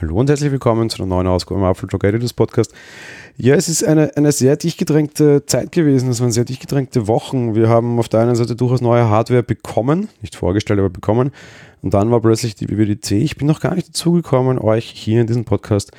Hallo und herzlich willkommen zu einer neuen Ausgabe im Apfeltalk Editors Podcast. Ja, es ist eine, eine sehr dicht gedrängte Zeit gewesen. Es waren sehr dicht gedrängte Wochen. Wir haben auf der einen Seite durchaus neue Hardware bekommen, nicht vorgestellt, aber bekommen. Und dann war plötzlich die WWDC. Ich bin noch gar nicht dazu gekommen, euch hier in diesem Podcast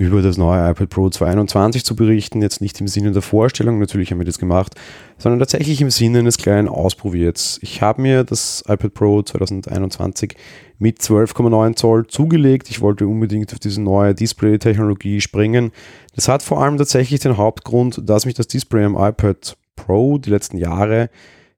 über das neue iPad Pro 221 zu berichten. Jetzt nicht im Sinne der Vorstellung, natürlich haben wir das gemacht, sondern tatsächlich im Sinne eines kleinen Ausprobiers. Ich habe mir das iPad Pro 2021 mit 12,9 Zoll zugelegt. Ich wollte unbedingt auf diese neue Display-Technologie springen. Das hat vor allem tatsächlich den Hauptgrund, dass mich das Display am iPad Pro die letzten Jahre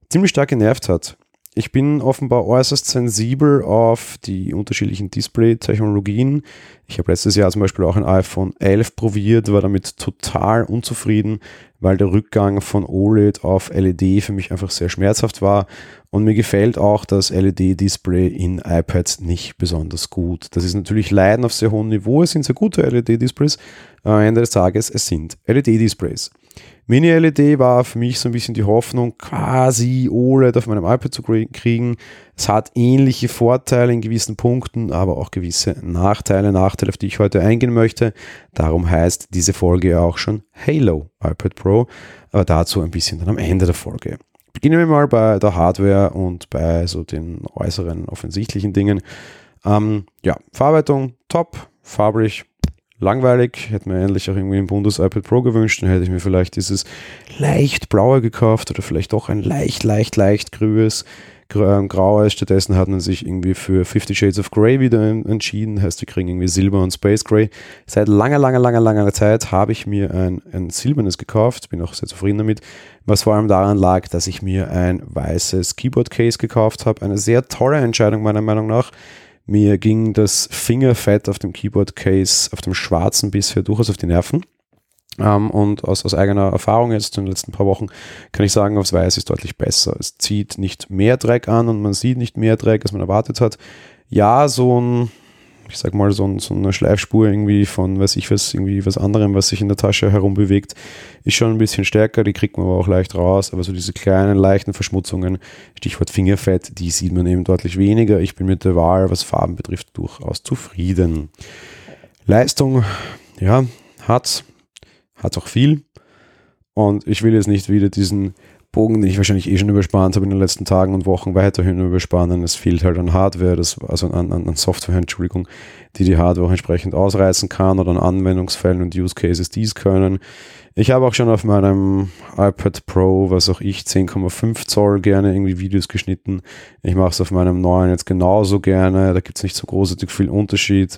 ziemlich stark genervt hat. Ich bin offenbar äußerst sensibel auf die unterschiedlichen Display-Technologien. Ich habe letztes Jahr zum Beispiel auch ein iPhone 11 probiert, war damit total unzufrieden, weil der Rückgang von OLED auf LED für mich einfach sehr schmerzhaft war. Und mir gefällt auch das LED-Display in iPads nicht besonders gut. Das ist natürlich Leiden auf sehr hohem Niveau. Es sind sehr gute LED-Displays. Am Ende des Tages, es sind LED-Displays. Mini-LED war für mich so ein bisschen die Hoffnung, quasi OLED auf meinem iPad zu kriegen. Es hat ähnliche Vorteile in gewissen Punkten, aber auch gewisse Nachteile, Nachteile, auf die ich heute eingehen möchte. Darum heißt diese Folge auch schon Halo iPad Pro, aber dazu ein bisschen dann am Ende der Folge. Beginnen wir mal bei der Hardware und bei so den äußeren offensichtlichen Dingen. Ähm, ja, Verarbeitung top, farblich langweilig. Hätte mir endlich auch irgendwie ein Bundes iPad Pro gewünscht. Dann hätte ich mir vielleicht dieses leicht blaue gekauft oder vielleicht doch ein leicht, leicht, leicht grünes, ähm, graues. Stattdessen hat man sich irgendwie für Fifty Shades of Grey wieder entschieden. Heißt, wir kriegen irgendwie Silber und Space Grey. Seit langer, langer, langer, langer Zeit habe ich mir ein, ein silbernes gekauft. Bin auch sehr zufrieden damit. Was vor allem daran lag, dass ich mir ein weißes Keyboard Case gekauft habe. Eine sehr tolle Entscheidung meiner Meinung nach mir ging das Fingerfett auf dem Keyboard-Case, auf dem schwarzen bisher durchaus auf die Nerven. Ähm, und aus, aus, eigener Erfahrung jetzt in den letzten paar Wochen kann ich sagen, aufs Weiß ist deutlich besser. Es zieht nicht mehr Dreck an und man sieht nicht mehr Dreck, als man erwartet hat. Ja, so ein ich sag mal, so, so, eine Schleifspur irgendwie von, weiß ich was, irgendwie was anderem, was sich in der Tasche herumbewegt, ist schon ein bisschen stärker, die kriegt man aber auch leicht raus, aber so diese kleinen, leichten Verschmutzungen, Stichwort Fingerfett, die sieht man eben deutlich weniger. Ich bin mit der Wahl, was Farben betrifft, durchaus zufrieden. Leistung, ja, hat, hat auch viel. Und ich will jetzt nicht wieder diesen Bogen, den ich wahrscheinlich eh schon überspannt habe in den letzten Tagen und Wochen, weiterhin überspannen. Es fehlt halt an Hardware, das, also an, an, Software, Entschuldigung, die die Hardware auch entsprechend ausreißen kann oder an Anwendungsfällen und Use Cases, die es können. Ich habe auch schon auf meinem iPad Pro, was auch ich, 10,5 Zoll gerne irgendwie Videos geschnitten. Ich mache es auf meinem neuen jetzt genauso gerne. Da gibt es nicht so großartig viel Unterschied.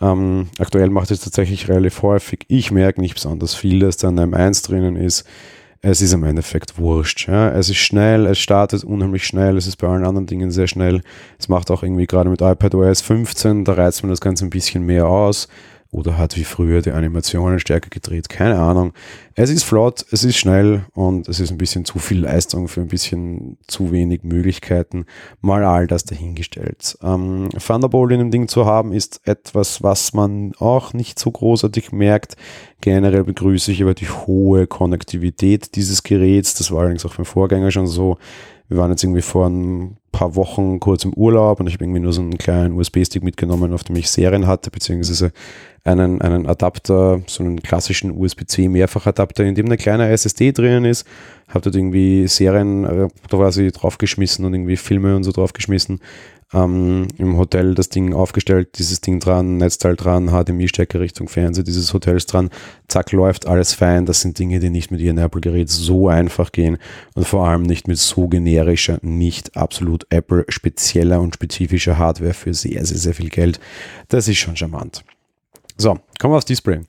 Ähm, aktuell macht es tatsächlich relativ häufig. Ich merke nicht besonders viel, dass da ein M1 drinnen ist es ist im Endeffekt wurscht. Ja. Es ist schnell, es startet unheimlich schnell, es ist bei allen anderen Dingen sehr schnell. Es macht auch irgendwie gerade mit iPadOS 15, da reizt man das Ganze ein bisschen mehr aus oder hat wie früher die Animationen stärker gedreht, keine Ahnung. Es ist flott, es ist schnell und es ist ein bisschen zu viel Leistung für ein bisschen zu wenig Möglichkeiten. Mal all das dahingestellt. Ähm, Thunderbolt in dem Ding zu haben ist etwas, was man auch nicht so großartig merkt. Generell begrüße ich aber die hohe Konnektivität dieses Geräts. Das war allerdings auch beim Vorgänger schon so. Wir waren jetzt irgendwie vor ein paar Wochen kurz im Urlaub und ich habe irgendwie nur so einen kleinen USB-Stick mitgenommen, auf dem ich Serien hatte, beziehungsweise einen, einen Adapter, so einen klassischen USB-C Mehrfachadapter, in dem eine kleine SSD drinnen ist. Habe dort irgendwie Serien äh, quasi draufgeschmissen und irgendwie Filme und so draufgeschmissen ähm, im Hotel das Ding aufgestellt, dieses Ding dran, Netzteil dran, HDMI-Stecker Richtung Fernseher dieses Hotels dran, zack, läuft alles fein. Das sind Dinge, die nicht mit ihrem Apple-Gerät so einfach gehen und vor allem nicht mit so generischer, nicht absolut Apple-spezieller und spezifischer Hardware für sehr, sehr, sehr viel Geld. Das ist schon charmant. So, kommen wir aufs Display.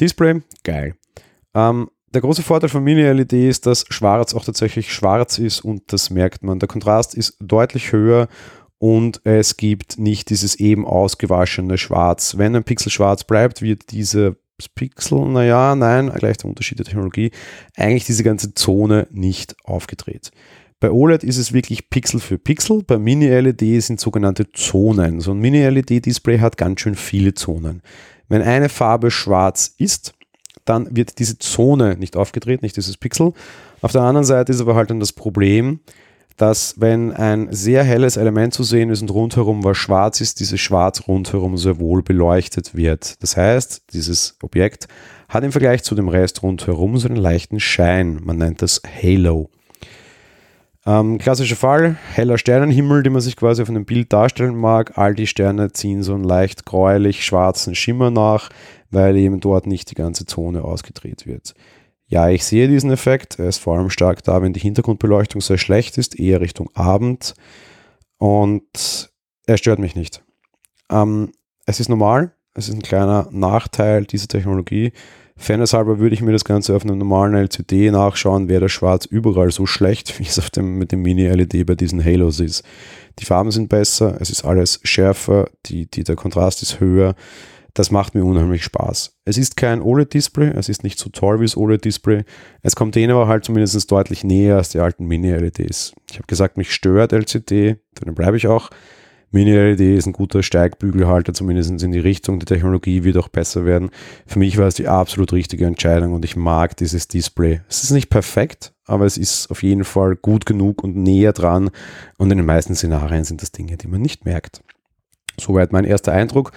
Display, geil. Ähm, der große Vorteil von Mini-LED ist, dass schwarz auch tatsächlich schwarz ist und das merkt man. Der Kontrast ist deutlich höher und es gibt nicht dieses eben ausgewaschene Schwarz. Wenn ein Pixel schwarz bleibt, wird diese Pixel, naja, nein, gleich der Unterschied der Technologie, eigentlich diese ganze Zone nicht aufgedreht. Bei OLED ist es wirklich Pixel für Pixel, bei Mini-LED sind sogenannte Zonen. So ein Mini-LED-Display hat ganz schön viele Zonen. Wenn eine Farbe schwarz ist, dann wird diese Zone nicht aufgedreht, nicht dieses Pixel. Auf der anderen Seite ist aber halt dann das Problem, dass wenn ein sehr helles Element zu sehen ist und rundherum was schwarz ist, dieses Schwarz rundherum sehr wohl beleuchtet wird. Das heißt, dieses Objekt hat im Vergleich zu dem Rest rundherum so einen leichten Schein. Man nennt das Halo. Ähm, klassischer Fall, heller Sternenhimmel, den man sich quasi auf einem Bild darstellen mag. All die Sterne ziehen so einen leicht gräulich schwarzen Schimmer nach, weil eben dort nicht die ganze Zone ausgedreht wird. Ja, ich sehe diesen Effekt. Er ist vor allem stark da, wenn die Hintergrundbeleuchtung sehr schlecht ist, eher Richtung Abend. Und er stört mich nicht. Ähm, es ist normal. Es ist ein kleiner Nachteil dieser Technologie. Fairnesshalber würde ich mir das Ganze auf einem normalen LCD nachschauen, wäre das Schwarz überall so schlecht, wie es auf dem, mit dem Mini-LED bei diesen Halos ist. Die Farben sind besser, es ist alles schärfer, die, die, der Kontrast ist höher. Das macht mir unheimlich Spaß. Es ist kein OLED-Display, es ist nicht so toll wie das OLED-Display. Es kommt denen aber halt zumindest deutlich näher als die alten Mini-LEDs. Ich habe gesagt, mich stört LCD, dann bleibe ich auch. Mini-LED ist ein guter Steigbügelhalter, zumindest in die Richtung. Die Technologie wird auch besser werden. Für mich war es die absolut richtige Entscheidung und ich mag dieses Display. Es ist nicht perfekt, aber es ist auf jeden Fall gut genug und näher dran. Und in den meisten Szenarien sind das Dinge, die man nicht merkt. Soweit mein erster Eindruck.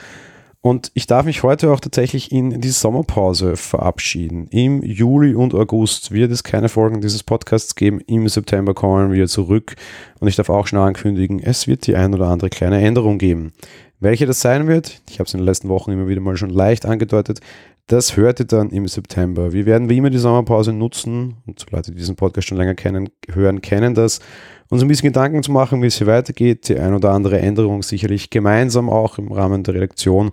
Und ich darf mich heute auch tatsächlich in die Sommerpause verabschieden. Im Juli und August wird es keine Folgen dieses Podcasts geben. Im September kommen wir zurück. Und ich darf auch schon ankündigen, es wird die ein oder andere kleine Änderung geben. Welche das sein wird, ich habe es in den letzten Wochen immer wieder mal schon leicht angedeutet, das hört ihr dann im September. Wir werden wie immer die Sommerpause nutzen, und so Leute, die diesen Podcast schon länger kennen, hören, kennen das, uns ein bisschen Gedanken zu machen, wie es hier weitergeht. Die ein oder andere Änderung sicherlich gemeinsam auch im Rahmen der Redaktion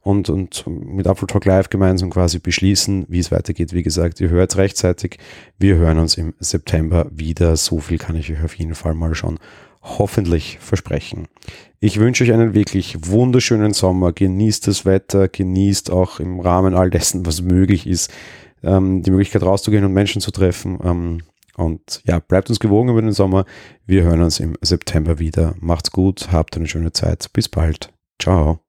und, und mit Apple Talk Live gemeinsam quasi beschließen, wie es weitergeht. Wie gesagt, ihr hört rechtzeitig. Wir hören uns im September wieder. So viel kann ich euch auf jeden Fall mal schon hoffentlich versprechen. Ich wünsche euch einen wirklich wunderschönen Sommer. Genießt das Wetter, genießt auch im Rahmen all dessen, was möglich ist, ähm, die Möglichkeit rauszugehen und Menschen zu treffen. Und ja, bleibt uns gewogen über den Sommer. Wir hören uns im September wieder. Macht's gut, habt eine schöne Zeit. Bis bald. Ciao.